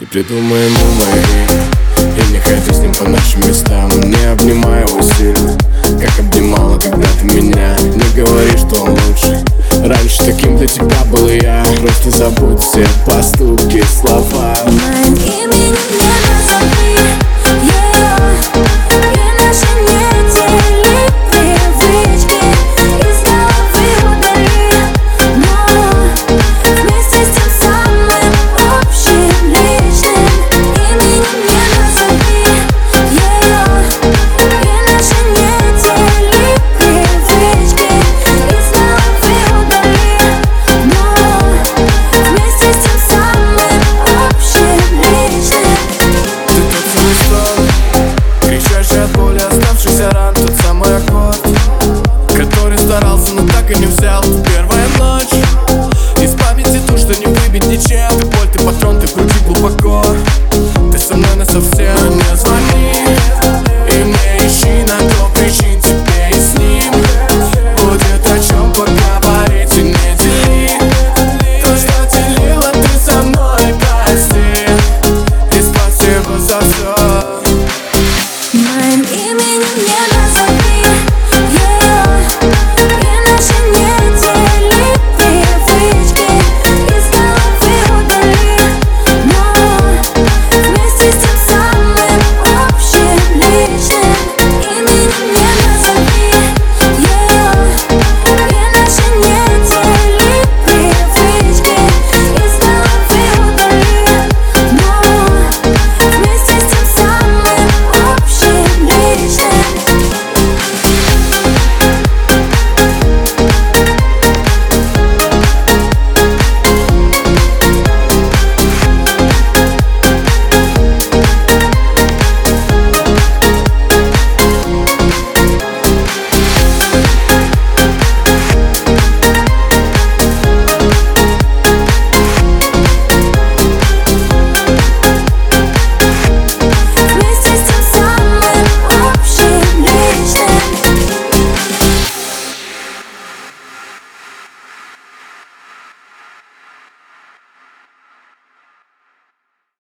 И придумаем умы И не хочу с ним по нашим местам. Не обнимая его сильно Как обнимала когда-то меня. Не говори, что он лучше. Раньше таким для тебя был я. Просто забудь все поступки, слова. Моим именем я Ты со мной на совсем не звони. И не ищи на то причин тебе и с ним. Будет о чем поговорить и не дели То, что делила ты со мной, прости. И спасибо за все Моим именем не назвать